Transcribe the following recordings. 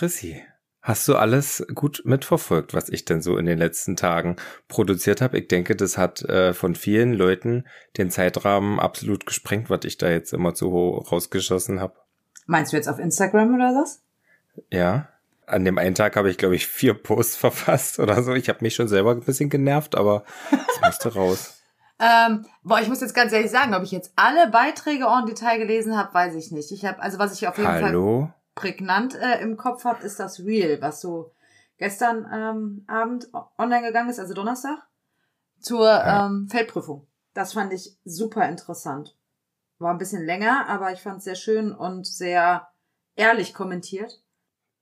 Chrissy, hast du alles gut mitverfolgt, was ich denn so in den letzten Tagen produziert habe? Ich denke, das hat äh, von vielen Leuten den Zeitrahmen absolut gesprengt, was ich da jetzt immer so rausgeschossen habe. Meinst du jetzt auf Instagram oder was? Ja. An dem einen Tag habe ich, glaube ich, vier Posts verfasst oder so. Ich habe mich schon selber ein bisschen genervt, aber es musste raus. Ähm, boah, ich muss jetzt ganz ehrlich sagen, ob ich jetzt alle Beiträge en Detail gelesen habe, weiß ich nicht. Ich habe, also was ich auf jeden Hallo? Fall prägnant äh, im Kopf habe, ist das Reel, was so gestern ähm, Abend online gegangen ist, also Donnerstag, zur Ja. ähm, Feldprüfung. Das fand ich super interessant. War ein bisschen länger, aber ich fand es sehr schön und sehr ehrlich kommentiert.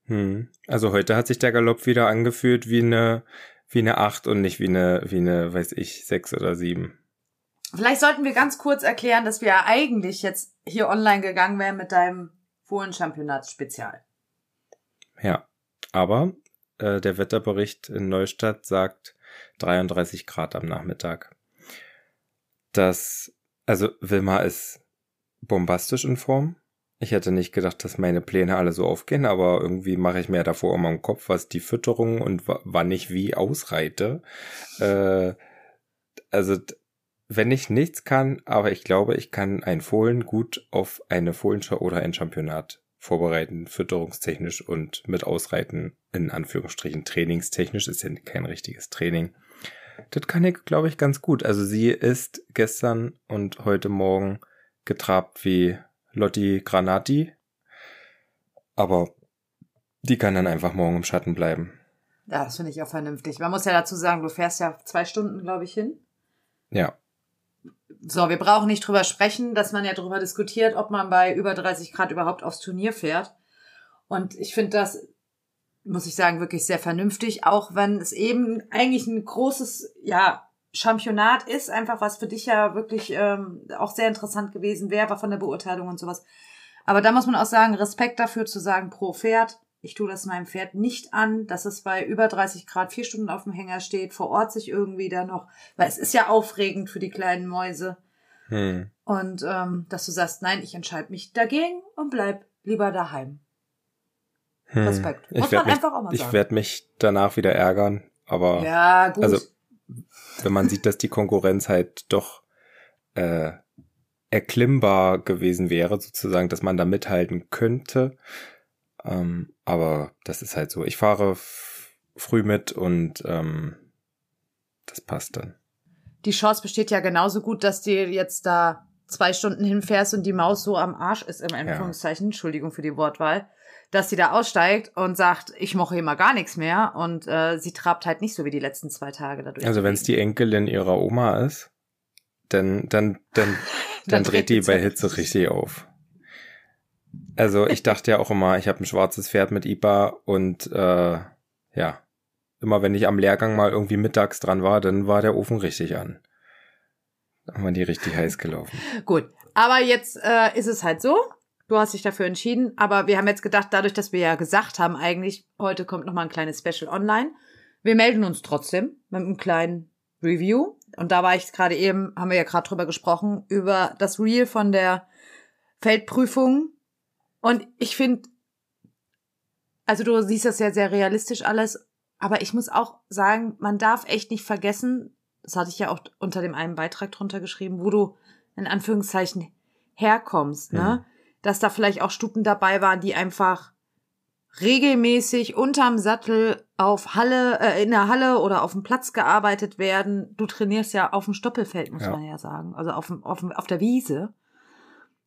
Hm. Also heute hat sich der Galopp wieder angefühlt wie eine, wie eine acht und nicht wie eine, wie eine, weiß ich, sechs oder sieben. Vielleicht sollten wir ganz kurz erklären, dass wir eigentlich jetzt hier online gegangen wären mit deinem Fohlen-Championats-Spezial. Ja. Aber äh, der Wetterbericht in Neustadt sagt 33 Grad am Nachmittag. Das, also Wilma ist bombastisch in Form. Ich hätte nicht gedacht, dass meine Pläne alle so aufgehen, aber irgendwie mache ich mir davor immer im Kopf, was die Fütterung und wa- wann ich wie ausreite. Äh, also wenn ich nichts kann, aber ich glaube, ich kann ein Fohlen gut auf eine Fohlenschau oder ein Championat vorbereiten, fütterungstechnisch und mit Ausreiten in Anführungsstrichen trainingstechnisch ist ja kein richtiges Training. Das kann ich, glaube ich, ganz gut. Also sie ist gestern und heute Morgen getrabt wie Lotti Granati, aber die kann dann einfach morgen im Schatten bleiben. Ja, das finde ich auch vernünftig. Man muss ja dazu sagen, du fährst ja zwei Stunden, glaube ich, hin. Ja, So, wir brauchen nicht drüber sprechen, dass man ja drüber diskutiert, ob man bei über 30 Grad überhaupt aufs Turnier fährt. Und ich finde das, muss ich sagen, wirklich sehr vernünftig, auch wenn es eben eigentlich ein großes, ja, Championat ist, einfach was für dich ja wirklich ähm, auch sehr interessant gewesen wäre, von der Beurteilung und sowas. Aber da muss man auch sagen, Respekt dafür zu sagen, pro Pferd, ich tue das meinem Pferd nicht an, dass es bei über 30 Grad vier Stunden auf dem Hänger steht, vor Ort sich irgendwie da noch, weil es ist ja aufregend für die kleinen Mäuse. hm. Und ähm, dass du sagst, nein, ich entscheide mich dagegen und bleib lieber daheim. Hm. Respekt. Ich Muss werd man mich, einfach auch mal Ich sagen. werde mich danach wieder ärgern, aber Ja, gut. Also- wenn man sieht, dass die Konkurrenz halt doch äh, erklimmbar gewesen wäre, sozusagen, dass man da mithalten könnte. Ähm, aber das ist halt so. Ich fahre früh mit und ähm, das passt dann. die Chance besteht ja genauso gut, dass du jetzt da zwei Stunden hinfährst und die Maus so am Arsch ist, im Anführungszeichen, Entschuldigung für die Wortwahl, dass sie da aussteigt und sagt, ich mache hier mal gar nichts mehr und äh, sie trabt halt nicht so wie die letzten zwei Tage dadurch. Also wenn es die Enkelin ihrer Oma ist, dann, dann, dann, dann dreht die bei Hitze richtig auf. Also ich dachte ja auch immer, ich habe ein schwarzes Pferd mit IPA und äh, ja, immer wenn ich am Lehrgang mal irgendwie mittags dran war, dann war der Ofen richtig an. Dann waren die richtig heiß gelaufen. Gut, aber jetzt äh, ist es halt so. Du hast dich dafür entschieden, aber wir haben jetzt gedacht, dadurch, dass wir ja gesagt haben, eigentlich heute kommt noch mal ein kleines Special online. Wir melden uns trotzdem mit einem kleinen Review. Und da war ich gerade eben, haben wir ja gerade drüber gesprochen, über das Reel von der Feldprüfung. Und ich finde, also du siehst das ja sehr realistisch alles, aber ich muss auch sagen, man darf echt nicht vergessen, das hatte ich ja auch unter dem einen Beitrag drunter geschrieben, wo du in Anführungszeichen herkommst, ne? Mhm. Dass da vielleicht auch Stuten dabei waren, die einfach regelmäßig unterm Sattel auf Halle, äh, in der Halle oder auf dem Platz gearbeitet werden. Du trainierst ja auf dem Stoppelfeld, muss Ja. man ja sagen. Also auf, dem, auf, dem, auf der Wiese.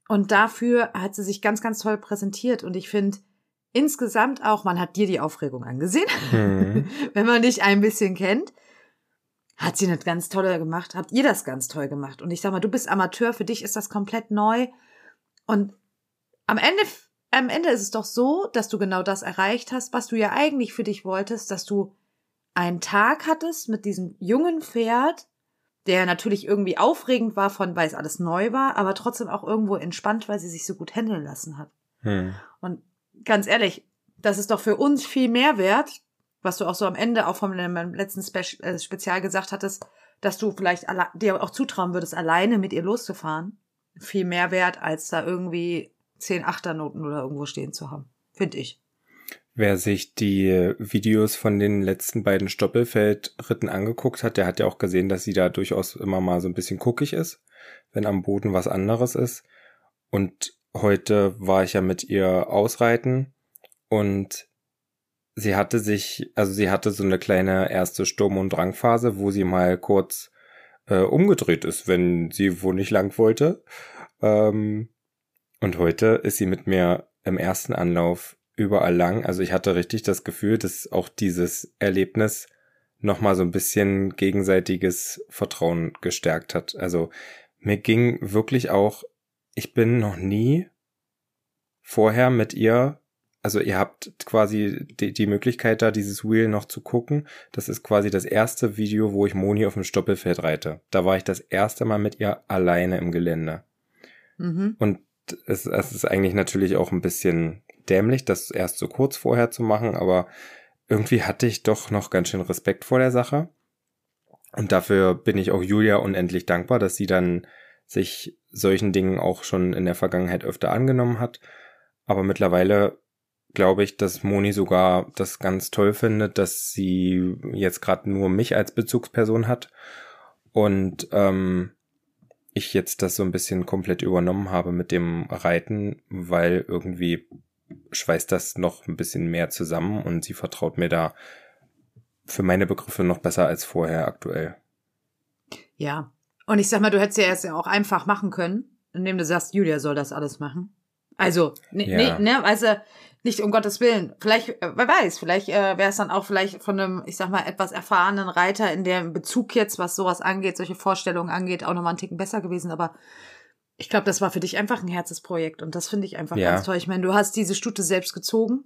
Und dafür hat sie sich ganz, ganz toll präsentiert. Und ich finde insgesamt auch, man hat dir die Aufregung angesehen, Hm. wenn man dich ein bisschen kennt. Hat sie nicht ganz toll gemacht? Habt ihr das ganz toll gemacht? Und ich sag mal, du bist Amateur, für dich ist das komplett neu. Und am Ende, am Ende ist es doch so, dass du genau das erreicht hast, was du ja eigentlich für dich wolltest, dass du einen Tag hattest mit diesem jungen Pferd, der natürlich irgendwie aufregend war von, weil es alles neu war, aber trotzdem auch irgendwo entspannt, weil sie sich so gut handeln lassen hat. Hm. Und ganz ehrlich, das ist doch für uns viel mehr wert, was du auch so am Ende auch von deinem letzten Spe äh, Spezial gesagt hattest, dass du vielleicht dir auch zutrauen würdest, alleine mit ihr loszufahren. Viel mehr wert, als da irgendwie zehn Achternoten oder irgendwo stehen zu haben. Finde ich. Wer sich die Videos von den letzten beiden Stoppelfeldritten angeguckt hat, der hat ja auch gesehen, dass sie da durchaus immer mal so ein bisschen guckig ist, wenn am Boden was anderes ist. Und heute war ich ja mit ihr ausreiten und sie hatte sich, also sie hatte so eine kleine erste Sturm- und Drangphase, wo sie mal kurz äh, umgedreht ist, wenn sie wo nicht lang wollte. Ähm, und heute ist sie mit mir im ersten Anlauf überall lang. Also ich hatte richtig das Gefühl, dass auch dieses Erlebnis nochmal so ein bisschen gegenseitiges Vertrauen gestärkt hat. Also mir ging wirklich auch, ich bin noch nie vorher mit ihr, also ihr habt quasi die, die Möglichkeit da, dieses Wheel noch zu gucken. Das ist quasi das erste Video, wo ich Moni auf dem Stoppelfeld reite. Da war ich das erste Mal mit ihr alleine im Gelände. Mhm. Und es, es ist eigentlich natürlich auch ein bisschen dämlich, das erst so kurz vorher zu machen, aber irgendwie hatte ich doch noch ganz schön Respekt vor der Sache. Und dafür bin ich auch Julia unendlich dankbar, dass sie dann sich solchen Dingen auch schon in der Vergangenheit öfter angenommen hat. Aber mittlerweile glaube ich, dass Moni sogar das ganz toll findet, dass sie jetzt gerade nur mich als Bezugsperson hat und ähm, ich jetzt das so ein bisschen komplett übernommen habe mit dem Reiten, weil irgendwie schweißt das noch ein bisschen mehr zusammen und sie vertraut mir da für meine Begriffe noch besser als vorher aktuell. Ja. Und ich sag mal, du hättest ja erst ja auch einfach machen können, indem du sagst, Julia soll das alles machen. Also, ne, ja. ne, ne, also nicht um Gottes Willen. Vielleicht, äh, wer weiß, vielleicht äh, wäre es dann auch vielleicht von einem, ich sag mal, etwas erfahrenen Reiter in dem Bezug jetzt, was sowas angeht, solche Vorstellungen angeht, auch nochmal einen Ticken besser gewesen. Aber ich glaube, das war für dich einfach ein Herzensprojekt und das finde ich einfach ja. ganz toll. Ich meine, du hast diese Stute selbst gezogen.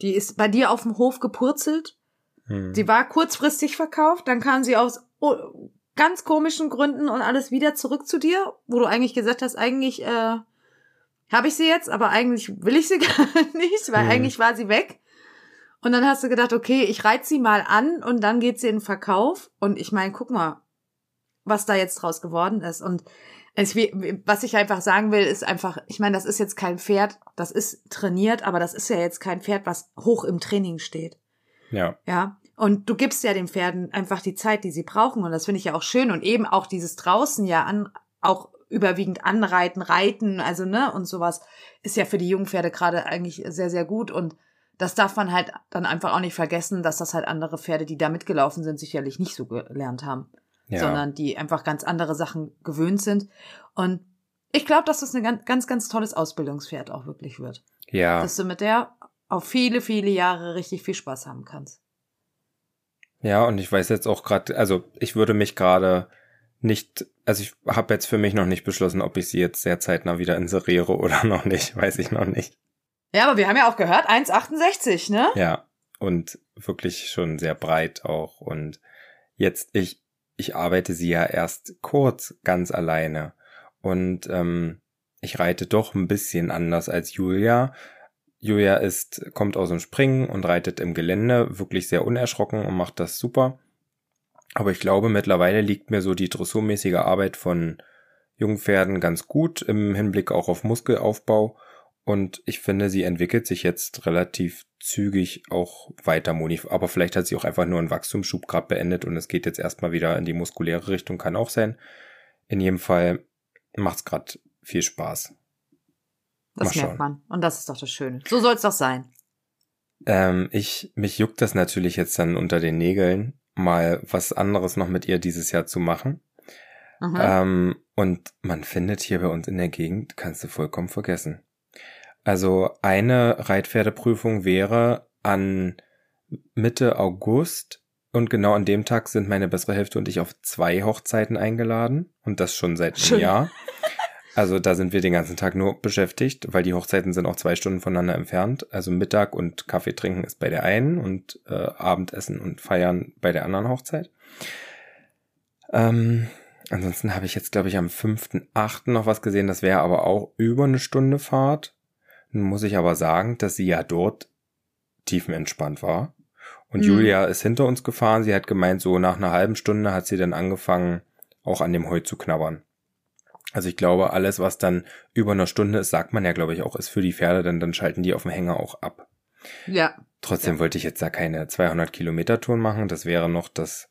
Die ist bei dir auf dem Hof gepurzelt. Hm. Die war kurzfristig verkauft, dann kam sie aus ganz komischen Gründen und alles wieder zurück zu dir, wo du eigentlich gesagt hast, eigentlich äh, habe ich sie jetzt, aber eigentlich will ich sie gar nicht, weil hm. eigentlich war sie weg. Und dann hast du gedacht, okay, ich reiz sie mal an und dann geht sie in den Verkauf. Und ich meine, guck mal, was da jetzt draus geworden ist. Und es, was ich einfach sagen will, ist einfach, ich meine, das ist jetzt kein Pferd, das ist trainiert, aber das ist ja jetzt kein Pferd, was hoch im Training steht. Ja. Ja. Und du gibst ja den Pferden einfach die Zeit, die sie brauchen. Und das finde ich ja auch schön. Und eben auch dieses draußen ja an, auch überwiegend anreiten, reiten, also, ne, und sowas ist ja für die jungen Pferde gerade eigentlich sehr, sehr gut. Und das darf man halt dann einfach auch nicht vergessen, dass das halt andere Pferde, die da mitgelaufen sind, sicherlich nicht so gelernt haben ja. sondern die einfach ganz andere Sachen gewöhnt sind. Und ich glaube, dass das ein ganz, ganz, ganz tolles Ausbildungspferd auch wirklich wird. Ja. Dass du mit der auf viele, viele Jahre richtig viel Spaß haben kannst. Ja, und ich weiß jetzt auch gerade, also ich würde mich gerade nicht, also ich habe jetzt für mich noch nicht beschlossen, ob ich sie jetzt sehr zeitnah wieder inseriere oder noch nicht, weiß ich noch nicht. Ja, aber wir haben ja auch gehört, 1,68, ne? Ja, und wirklich schon sehr breit auch. Und jetzt, ich, ich arbeite sie ja erst kurz ganz alleine. Und ähm, ich reite doch ein bisschen anders als Julia. Julia ist, kommt aus dem Springen und reitet im Gelände wirklich sehr unerschrocken und macht das super. Aber ich glaube, mittlerweile liegt mir so die dressurmäßige Arbeit von Jungpferden ganz gut im Hinblick auch auf Muskelaufbau. Und ich finde, sie entwickelt sich jetzt relativ zügig auch weiter, Moni. Aber vielleicht hat sie auch einfach nur einen Wachstumsschub gerade beendet und es geht jetzt erstmal wieder in die muskuläre Richtung, kann auch sein. In jedem Fall macht's gerade viel Spaß. Das Mal merkt man. Und das ist doch das Schöne. So soll's doch sein. Ähm, ich, mich juckt das natürlich jetzt dann unter den Nägeln, mal was anderes noch mit ihr dieses Jahr zu machen. Ähm, und man findet hier bei uns in der Gegend, kannst du vollkommen vergessen. Also eine Reitpferdeprüfung wäre an Mitte August und genau an dem Tag sind meine bessere Hälfte und ich auf zwei Hochzeiten eingeladen und das schon seit einem. Jahr. Also da sind wir den ganzen Tag nur beschäftigt, weil die Hochzeiten sind auch zwei Stunden voneinander entfernt. Also Mittag und Kaffee trinken ist bei der einen und äh, Abendessen und Feiern bei der anderen Hochzeit. Ähm, ansonsten habe ich jetzt, glaube ich, am 5.8. noch was gesehen. Das wäre aber auch über eine Stunde Fahrt. Nun muss ich aber sagen, dass sie ja dort tiefenentspannt war. Und mhm. Julia ist hinter uns gefahren. Sie hat gemeint, so nach einer halben Stunde hat sie dann angefangen, auch an dem Heu zu knabbern. Also ich glaube, alles, was dann über einer Stunde ist, sagt man ja, glaube ich, auch, ist für die Pferde, denn dann schalten die auf dem Hänger auch ab. Ja. Trotzdem Ja. wollte ich jetzt da keine 200 Kilometer Touren machen. Das wäre noch das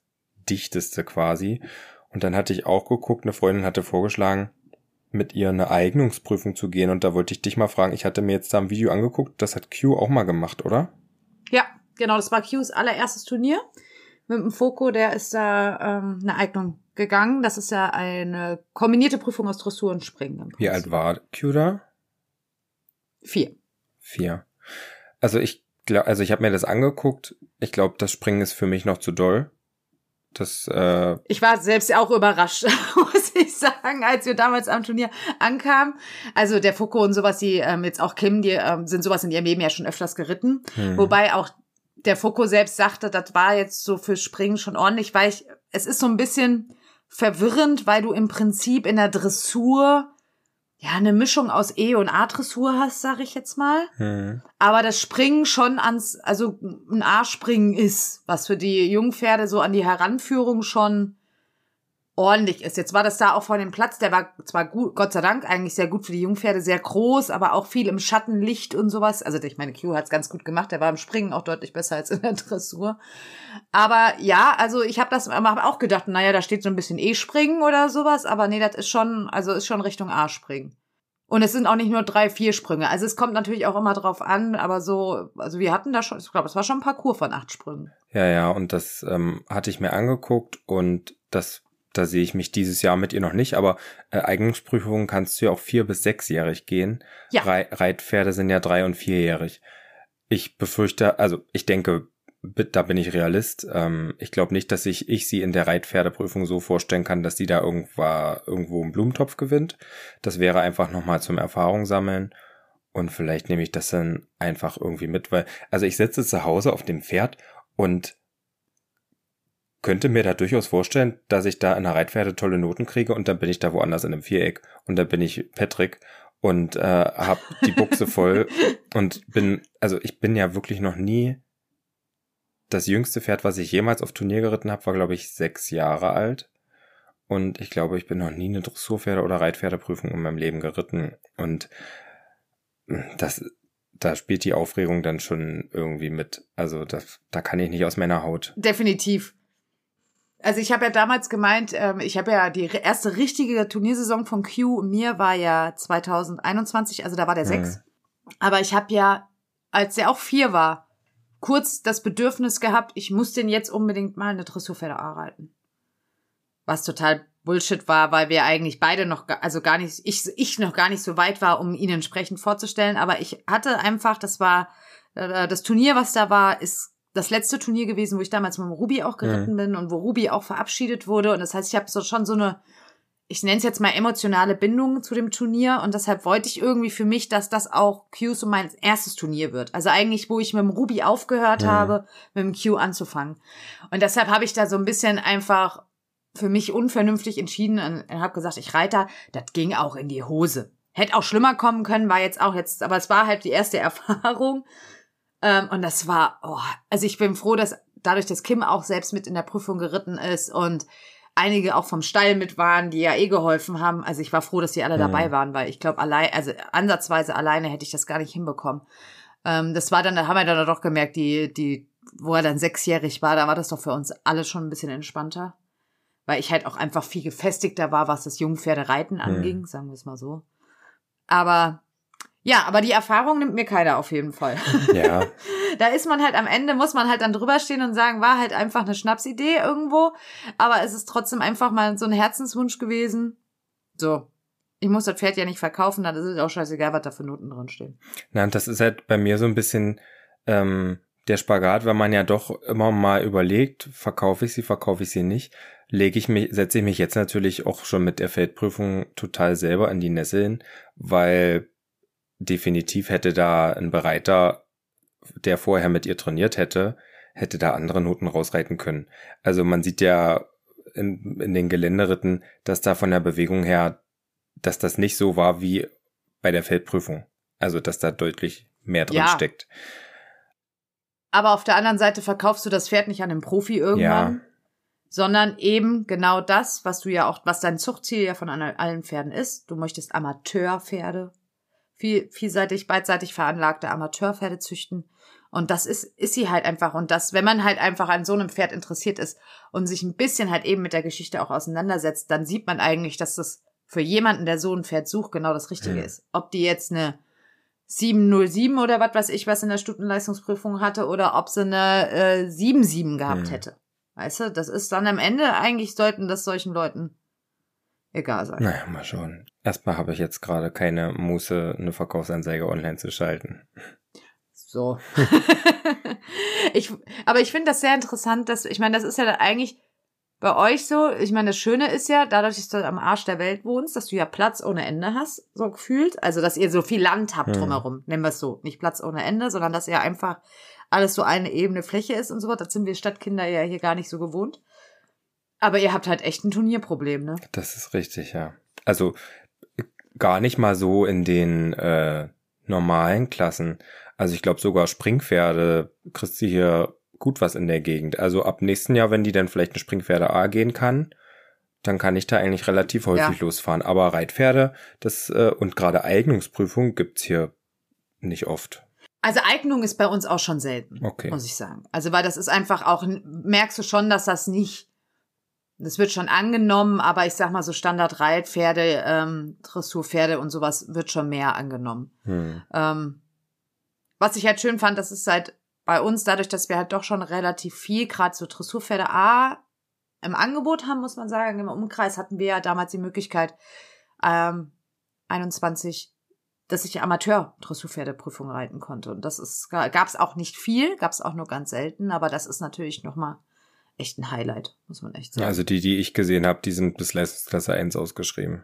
dichteste quasi. Und dann hatte ich auch geguckt, eine Freundin hatte vorgeschlagen, mit ihr eine Eignungsprüfung zu gehen. Und da wollte ich dich mal fragen, ich hatte mir jetzt da ein Video angeguckt, das hat Q auch mal gemacht, oder? Ja, genau, das war Qs allererstes Turnier. Mit dem Foco, der ist da ähm, eine Eignung gegangen. Das ist ja eine kombinierte Prüfung aus Dressur und Springen. Wie alt war Q da? Vier. Vier. Also ich glaube, also ich habe mir das angeguckt. Ich glaube, das Springen ist für mich noch zu doll. Das, äh, Ich war selbst auch überrascht, muss ich sagen, als wir damals am Turnier ankamen. Also der Foucault und sowas, die ähm, jetzt auch Kim, die ähm, sind sowas in ihrem Leben ja schon öfters geritten. hm. Wobei auch der Foucault selbst sagte, das war jetzt so für Springen schon ordentlich, weil ich, es ist so ein bisschen verwirrend, weil du im Prinzip in der Dressur ja eine Mischung aus E und A-Dressur hast, sag ich jetzt mal. Hm. Aber das Springen schon ans, also ein A-Springen ist, was für die Jungpferde so an die Heranführung schon ordentlich ist. Jetzt war das da auch vor dem Platz, der war zwar gut, Gott sei Dank eigentlich sehr gut für die Jungpferde, sehr groß, aber auch viel im Schattenlicht und sowas. Also ich meine, Q hat's ganz gut gemacht, der war im Springen auch deutlich besser als in der Dressur. Aber ja, also ich habe das hab auch gedacht, naja, da steht so ein bisschen E-Springen oder sowas, aber nee, das ist schon, also ist schon Richtung A-Springen. Und es sind auch nicht nur drei, vier Sprünge. Also es kommt natürlich auch immer drauf an, aber so, also wir hatten da schon, ich glaube, es war schon ein Parcours von acht Sprüngen. Ja, ja, und das ähm, hatte ich mir angeguckt und das, da sehe ich mich dieses Jahr mit ihr noch nicht, aber äh, Eignungsprüfungen kannst du ja auch vier- bis sechsjährig gehen. Ja. Rei Reitpferde sind ja drei- und vierjährig. Ich befürchte, also ich denke, da bin ich Realist. Ähm, ich glaube nicht, dass ich, ich sie in der Reitpferdeprüfung so vorstellen kann, dass sie da irgendwo, irgendwo einen Blumentopf gewinnt. Das wäre einfach nochmal zum Erfahrung sammeln. Und vielleicht nehme ich das dann einfach irgendwie mit, weil, also ich sitze zu Hause auf dem Pferd und könnte mir da durchaus vorstellen, dass ich da in der Reitpferde tolle Noten kriege und dann bin ich da woanders in einem Viereck und dann bin ich Patrick und äh, habe die Buchse voll und bin, also ich bin ja wirklich noch nie das jüngste Pferd, was ich jemals auf Turnier geritten habe, war glaube ich sechs Jahre alt und ich glaube, ich bin noch nie eine Dressurpferde- oder Reitpferdeprüfung in meinem Leben geritten und das, da spielt die Aufregung dann schon irgendwie mit. Also das, da kann ich nicht aus meiner Haut. Definitiv. Also ich habe ja damals gemeint, ähm, ich habe ja die erste richtige Turniersaison von Q mir war ja 2021, also da war der Mhm. sechs. Aber ich habe ja, als der auch vier war, kurz das Bedürfnis gehabt, ich muss den jetzt unbedingt mal eine Dressurpferde A reiten. Was total Bullshit war, weil wir eigentlich beide noch, also gar nicht, ich, ich noch gar nicht so weit war, um ihn entsprechend vorzustellen. Aber ich hatte einfach, das war, äh, das Turnier, was da war, ist das letzte Turnier gewesen, wo ich damals mit dem Ruby auch geritten bin und wo Ruby auch verabschiedet wurde. Und das heißt, ich habe so schon so eine, ich nenne es jetzt mal emotionale Bindung zu dem Turnier und deshalb wollte ich irgendwie für mich, dass das auch Q so mein erstes Turnier wird. Also eigentlich, wo ich mit dem Ruby aufgehört Mhm. habe, mit dem Q anzufangen. Und deshalb habe ich da so ein bisschen einfach für mich unvernünftig entschieden und habe gesagt, ich reite, das ging auch in die Hose. Hätte auch schlimmer kommen können, war jetzt auch jetzt, aber es war halt die erste Erfahrung. Ähm, und das war, oh, also ich bin froh, dass dadurch, dass Kim auch selbst mit in der Prüfung geritten ist und einige auch vom Stall mit waren, die ja eh geholfen haben. Also ich war froh, dass die alle Mhm. dabei waren, weil ich glaube, allein, also ansatzweise alleine hätte ich das gar nicht hinbekommen. Ähm, das war dann, da haben wir dann doch gemerkt, die, die, wo er dann sechsjährig war, da war das doch für uns alle schon ein bisschen entspannter. Weil ich halt auch einfach viel gefestigter war, was das Jungpferdereiten anging, sagen wir es mal so. Aber ja, aber die Erfahrung nimmt mir keiner auf jeden Fall. Ja, da ist man halt am Ende, muss man halt dann drüber stehen und sagen, war halt einfach eine Schnapsidee irgendwo. Aber es ist trotzdem einfach mal so ein Herzenswunsch gewesen. So. Ich muss das Pferd ja nicht verkaufen, dann ist es auch scheißegal, was da für Noten drin stehen. na, und das ist halt bei mir so ein bisschen ähm, der Spagat, weil man ja doch immer mal überlegt, verkaufe ich sie, verkaufe ich sie nicht, lege ich mich, setze ich mich jetzt natürlich auch schon mit der Feldprüfung total selber in die Nesseln, weil definitiv hätte da ein Bereiter, der vorher mit ihr trainiert hätte, hätte da andere Noten rausreiten können. Also man sieht ja in, in den Geländeritten, dass da von der Bewegung her, dass das nicht so war wie bei der Feldprüfung. Also dass da deutlich mehr drin Ja. steckt. Aber auf der anderen Seite verkaufst du das Pferd nicht an den Profi irgendwann, Ja. sondern eben genau das, was du ja auch, was dein Zuchtziel ja von allen Pferden ist. Du möchtest Amateurpferde, viel, vielseitig, beidseitig veranlagte Amateurpferde züchten. Und das ist, ist sie halt einfach. Und das, wenn man halt einfach an so einem Pferd interessiert ist und sich ein bisschen halt eben mit der Geschichte auch auseinandersetzt, dann sieht man eigentlich, dass das für jemanden, der so ein Pferd sucht, genau das Richtige Mhm. ist. Ob die jetzt eine 707 oder was weiß ich was in der Stundenleistungsprüfung hatte oder ob sie eine äh, 77 gehabt Mhm. hätte. Weißt du, das ist dann am Ende eigentlich sollten das solchen Leuten egal sein. Naja, mal schauen. Erstmal habe ich jetzt gerade keine Muße, eine Verkaufsanzeige online zu schalten. So. ich, aber ich finde das sehr interessant, dass, ich meine, das ist ja eigentlich bei euch so, ich meine, das Schöne ist ja, dadurch, dass du am Arsch der Welt wohnst, dass du ja Platz ohne Ende hast, so gefühlt. Also, dass ihr so viel Land habt Hm. drumherum, nennen wir es so. Nicht Platz ohne Ende, sondern dass ihr einfach alles so eine ebene Fläche ist und so was. Das sind wir Stadtkinder ja hier gar nicht so gewohnt. Aber ihr habt halt echt ein Turnierproblem, ne? Das ist richtig, ja. Also gar nicht mal so in den äh, normalen Klassen. Also ich glaube sogar Springpferde kriegst du hier gut was in der Gegend. Also ab nächsten Jahr, wenn die dann vielleicht eine Springpferde A gehen kann, dann kann ich da eigentlich relativ häufig Ja. losfahren. Aber Reitpferde, das äh, und gerade Eignungsprüfung gibt's hier nicht oft. Also Eignung ist bei uns auch schon selten. Okay. muss ich sagen. Also, weil das ist einfach auch, merkst du schon, dass das nicht, das wird schon angenommen, aber ich sag mal so Standard-Reitpferde, ähm, Dressurpferde und sowas wird schon mehr angenommen. Hm. Ähm, was ich halt schön fand, das ist halt bei uns, dadurch, dass wir halt doch schon relativ viel, gerade so Dressurpferde A im Angebot haben, muss man sagen. Im Umkreis hatten wir ja damals die Möglichkeit, ähm, 21, dass ich Amateur-Dressurpferdeprüfung reiten konnte. Und das ist, gab es auch nicht viel, gab es auch nur ganz selten, aber das ist natürlich nochmal echt ein Highlight, muss man echt sagen. Also die, die ich gesehen habe, die sind bis Leistungsklasse 1 ausgeschrieben.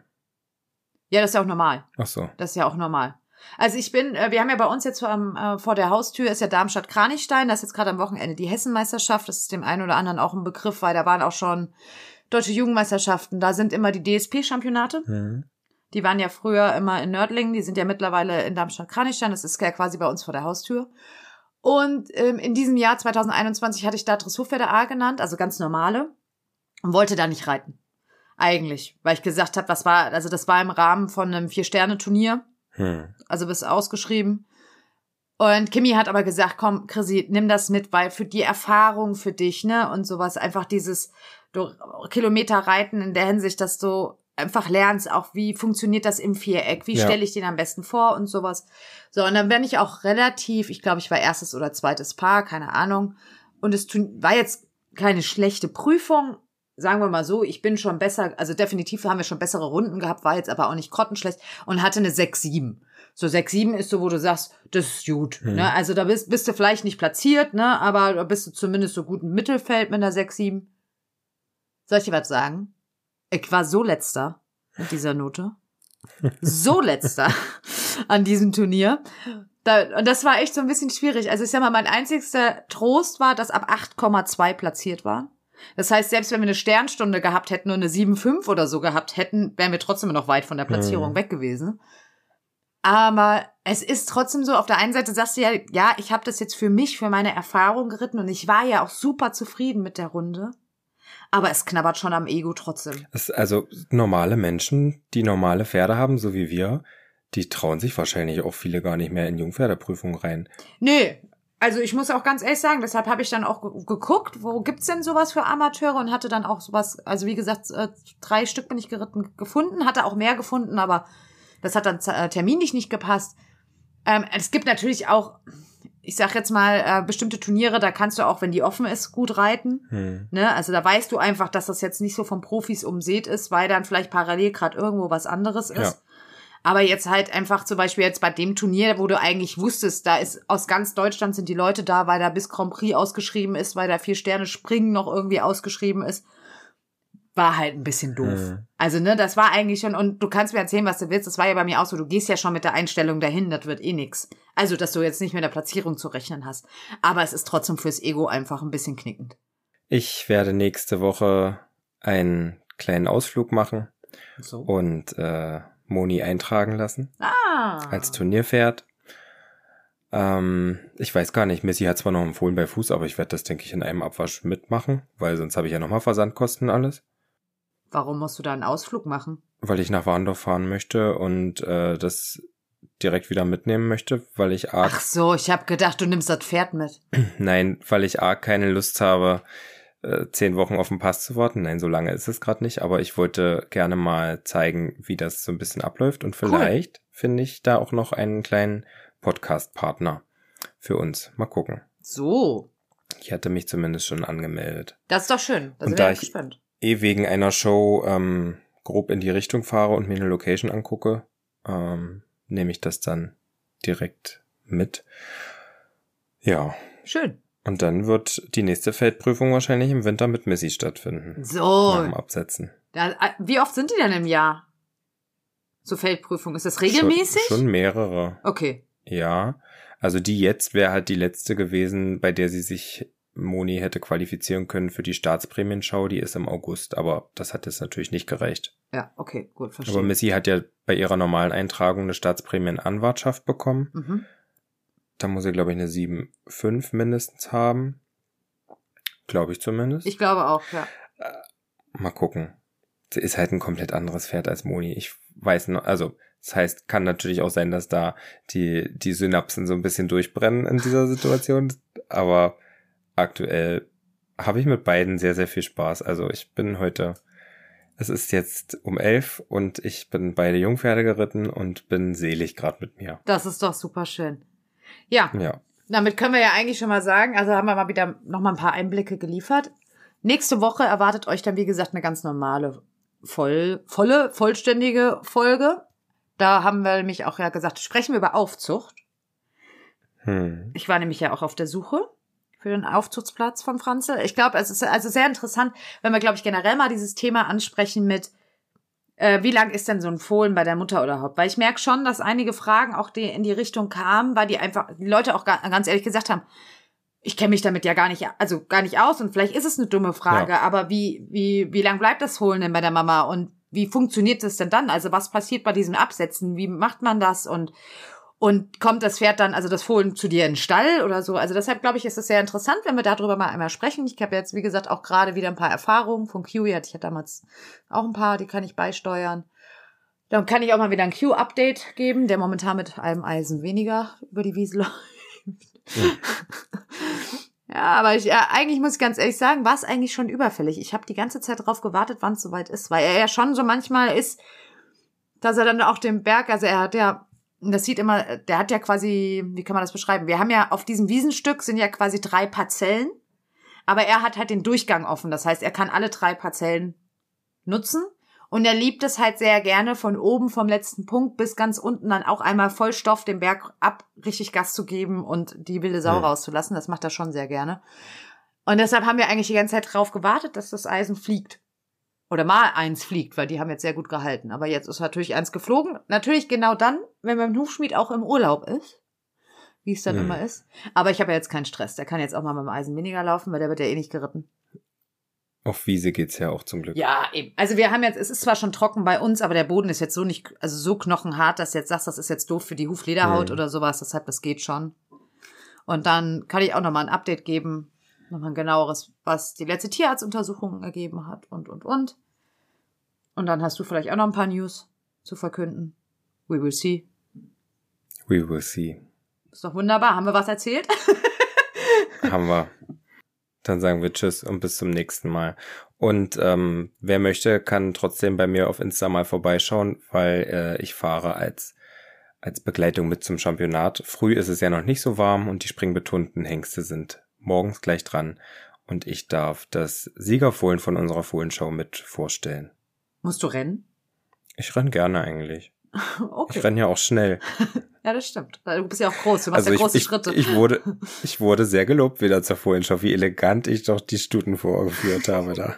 ja, das ist ja auch normal. Ach so. Das ist ja auch normal. Also ich bin, äh, wir haben ja bei uns jetzt vor, am, äh, vor der Haustür ist ja Darmstadt-Kranichstein, das ist jetzt gerade am Wochenende die Hessenmeisterschaft, das ist dem einen oder anderen auch ein Begriff, weil da waren auch schon deutsche Jugendmeisterschaften, da sind immer die DSP-Championate, Hm. die waren ja früher immer in Nördlingen, die sind ja mittlerweile in Darmstadt-Kranichstein, das ist ja quasi bei uns vor der Haustür. Und ähm, in diesem Jahr 2021 hatte ich da Dressurpferde A genannt, also ganz normale, und wollte da nicht reiten. Eigentlich, weil ich gesagt habe, was war, also das war im Rahmen von einem Vier-Sterne-Turnier, Hm. also bist ausgeschrieben. Und Kimi hat aber gesagt, komm, Chrissy, nimm das mit, weil für die Erfahrung für dich, ne, und sowas, einfach dieses du, Kilometer reiten in der Hinsicht, dass du einfach lernst, auch wie funktioniert das im Viereck, wie Ja. stelle ich den am besten vor und sowas. So, und dann bin ich auch relativ, ich glaube, ich war erstes oder zweites Paar, keine Ahnung. Und es war jetzt keine schlechte Prüfung, sagen wir mal so, ich bin schon besser, also definitiv haben wir schon bessere Runden gehabt, war jetzt aber auch nicht grottenschlecht und hatte eine 6-7. So 6-7 ist so, wo du sagst, das ist gut. Mhm. Ne? Also da bist, bist du vielleicht nicht platziert, ne? aber da bist du zumindest so gut im Mittelfeld mit einer 6-7. Soll ich dir was sagen? Ich war so letzter mit dieser Note. So letzter an diesem Turnier. Da, und das war echt so ein bisschen schwierig. Also ich sag mal, mein einzigster Trost war, dass ab 8,2 platziert war. Das heißt, selbst wenn wir eine Sternstunde gehabt hätten und eine 7,5 oder so gehabt hätten, wären wir trotzdem noch weit von der Platzierung Mhm. weg gewesen. Aber es ist trotzdem so, auf der einen Seite sagst du ja, ja, ich habe das jetzt für mich, für meine Erfahrung geritten und ich war ja auch super zufrieden mit der Runde. Aber es knabbert schon am Ego trotzdem. Also normale Menschen, die normale Pferde haben, so wie wir, die trauen sich wahrscheinlich auch viele gar nicht mehr in Jungpferdeprüfungen rein. Nee, also ich muss auch ganz ehrlich sagen, deshalb habe ich dann auch ge- geguckt, wo gibt's denn sowas für Amateure und hatte dann auch sowas, also wie gesagt, äh, drei Stück bin ich geritten gefunden, hatte auch mehr gefunden, aber das hat dann äh, terminlich nicht gepasst. Ähm, es gibt natürlich auch, ich sag jetzt mal, äh, bestimmte Turniere, da kannst du auch, wenn die offen ist, gut reiten. Hm. Ne? Also da weißt du einfach, dass das jetzt nicht so von Profis umsät ist, weil dann vielleicht parallel gerade irgendwo was anderes ist. Ja. Aber jetzt halt einfach zum Beispiel jetzt bei dem Turnier, wo du eigentlich wusstest, da ist aus ganz Deutschland sind die Leute da, weil da bis Grand Prix ausgeschrieben ist, weil da vier Sterne Springen noch irgendwie ausgeschrieben ist, war halt ein bisschen doof. Mhm. Also ne, das war eigentlich schon und du kannst mir erzählen, was du willst. Das war ja bei mir auch so. Du gehst ja schon mit der Einstellung dahin, das wird eh nix. Also dass du jetzt nicht mit der Platzierung zu rechnen hast. Aber es ist trotzdem fürs Ego einfach ein bisschen knickend. Ich werde nächste Woche einen kleinen Ausflug machen So. und äh, Moni eintragen lassen Ah. als Turnierpferd. Ähm, ich weiß gar nicht, Missy hat zwar noch empfohlen bei Fuß, aber ich werde das, denke ich, in einem Abwasch mitmachen, weil sonst habe ich ja nochmal Versandkosten alles. Warum musst du da einen Ausflug machen? weil ich nach Warndorf fahren möchte und äh, das direkt wieder mitnehmen möchte, weil ich arg, Ach so, ich habe gedacht, du nimmst das Pferd mit. nein, weil ich arg keine Lust habe, äh, zehn Wochen auf den Pass zu warten. Nein, so lange ist es gerade nicht, aber ich wollte gerne mal zeigen, wie das so ein bisschen abläuft und vielleicht finde ich da auch noch einen kleinen Podcast-Partner für uns. Mal gucken. So, Ich hatte mich zumindest schon angemeldet. das ist doch schön. Da Und da ich- gespannt. Eh wegen einer Show ähm, grob in die Richtung fahre und mir eine Location angucke, ähm, nehme ich das dann direkt mit. Ja, Schön. und dann wird die nächste Feldprüfung wahrscheinlich im Winter mit Missy stattfinden. So, Nach dem Absetzen. da, äh, wie oft sind die denn im Jahr? So Feldprüfung, ist das regelmäßig? Schon, schon mehrere. Okay. Ja. Also die jetzt wäre halt die letzte gewesen, bei der sie sich Moni hätte qualifizieren können für die Staatsprämienschau, die ist im August, aber das hat jetzt natürlich nicht gereicht. Ja, okay, gut, verstehe. Aber Missy hat ja bei ihrer normalen Eintragung eine Staatsprämienanwartschaft bekommen. mhm. Da muss sie, glaube ich, eine 7,5 mindestens haben. Glaube ich zumindest. Ich glaube auch, ja. Mal gucken. Sie ist halt ein komplett anderes Pferd als Moni. Ich weiß noch, also, das heißt, kann natürlich auch sein, dass da die, die Synapsen so ein bisschen durchbrennen in dieser Situation. Aber aktuell habe ich mit beiden sehr, sehr viel Spaß. Also ich bin heute, es ist jetzt um elf und ich bin beide Jungpferde geritten und bin selig gerade mit mir. Das ist doch super schön. Ja, Ja. damit können wir ja eigentlich schon mal sagen, also haben wir mal wieder noch mal ein paar Einblicke geliefert. Nächste Woche erwartet euch dann, wie gesagt, eine ganz normale, voll, volle, vollständige Folge. Da haben wir nämlich auch ja gesagt, sprechen wir über Aufzucht. Hm. Ich war nämlich ja auch auf der Suche für den Aufzuchtsplatz von Franzl. Ich glaube, es ist also sehr interessant, wenn wir, glaube ich, generell mal dieses Thema ansprechen mit, äh, wie lang ist denn so ein Fohlen bei der Mutter oder Haupt? Weil ich merke schon, dass einige Fragen auch die in die Richtung kamen, weil die einfach, die Leute auch ga- ganz ehrlich gesagt haben, ich kenne mich damit ja gar nicht, also gar nicht aus und vielleicht ist es eine dumme Frage, Ja. aber wie, wie, wie lang bleibt das Fohlen denn bei der Mama und wie funktioniert das denn dann? Also was passiert bei diesem Absetzen? Wie macht man das? Und, und kommt das Pferd dann, also das Fohlen zu dir in den Stall oder so? Also deshalb glaube ich, ist es sehr interessant, wenn wir darüber mal einmal sprechen. Ich habe jetzt, wie gesagt, auch gerade wieder ein paar Erfahrungen von. Hatte ich ja damals auch ein paar, die kann ich beisteuern. Dann kann ich auch mal wieder ein Q-Update geben, der momentan mit einem Eisen weniger über die Wiese läuft. Ja, aber ich, ja, eigentlich muss ich ganz ehrlich sagen, war es eigentlich schon überfällig. Ich habe die ganze Zeit darauf gewartet, wann es soweit ist, weil er ja schon so manchmal ist, dass er dann auch den Berg, also er hat ja, das sieht immer, der hat ja quasi, wie kann man das beschreiben? Wir haben ja auf diesem Wiesenstück sind ja quasi drei Parzellen, aber er hat halt den Durchgang offen. Das heißt, er kann alle drei Parzellen nutzen. Und er liebt es halt sehr gerne, von oben vom letzten Punkt bis ganz unten dann auch einmal voll Stoff den Berg ab, richtig Gas zu geben und die wilde Sau Hm. rauszulassen. Das macht er schon sehr gerne. Und deshalb haben wir eigentlich die ganze Zeit drauf gewartet, dass das Eisen fliegt. Oder mal eins fliegt, weil die haben jetzt sehr gut gehalten. Aber jetzt ist natürlich eins geflogen. Natürlich genau dann, wenn im Hufschmied auch im Urlaub ist. Wie es dann Hm. immer ist. Aber ich habe ja jetzt keinen Stress. Der kann jetzt auch mal mit dem Eisen weniger laufen, weil der wird ja eh nicht geritten. Auf Wiese geht's ja auch zum Glück. Ja, eben. Also wir haben jetzt, es ist zwar schon trocken bei uns, aber der Boden ist jetzt so nicht, also so knochenhart, dass du jetzt sagst, das ist jetzt doof für die Huflederhaut Mhm. oder sowas. Deshalb, das geht schon. Und dann kann ich auch nochmal ein Update geben. Nochmal ein genaueres, was die letzte Tierarztuntersuchung ergeben hat und, und, und. Und dann hast du vielleicht auch noch ein paar News zu verkünden. We will see. We will see. Ist doch wunderbar. Haben wir was erzählt? Haben wir. Dann sagen wir Tschüss und bis zum nächsten Mal. Und ähm, wer möchte, kann trotzdem bei mir auf Insta mal vorbeischauen, weil äh, ich fahre als als Begleitung mit zum Championat. Früh ist es ja noch nicht so warm und die springbetonten Hengste sind morgens gleich dran und ich darf das Siegerfohlen von unserer Fohlenshow mit vorstellen. Musst du rennen? Ich renn gerne eigentlich. Okay. Ich renn ja auch schnell. Ja, das stimmt. Du bist ja auch groß. Du machst Also ja ich, große ich, Schritte. ich wurde ich wurde sehr gelobt wieder zur Fohlenschau, wie elegant ich doch die Stuten vorgeführt habe da.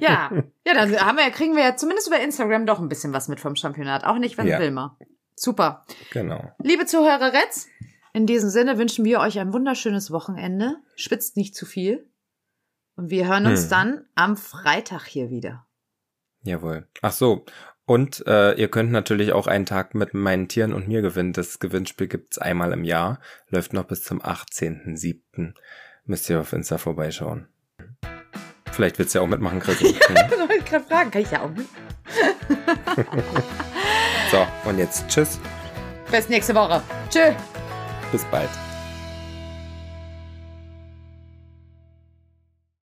Ja, ja, dann haben wir, kriegen wir ja zumindest über Instagram doch ein bisschen was mit vom Championat. Auch nicht, wenn Ja. Wilma. Super. Genau. Liebe Zuhörer Retz, in diesem Sinne wünschen wir euch ein wunderschönes Wochenende. Schwitzt nicht zu viel. Und wir hören uns Hm. dann am Freitag hier wieder. Jawohl. Ach so. Und äh, ihr könnt natürlich auch einen Tag mit meinen Tieren und mir gewinnen. Das Gewinnspiel gibt's einmal im Jahr. Läuft noch bis zum 18.07. Müsst ihr auf Insta vorbeischauen. Vielleicht willst du ja auch mitmachen, Chris. Hm. Ich wollte gerade fragen, kann ich ja auch mit? So, und jetzt tschüss. Bis nächste Woche. Tschö. Bis bald.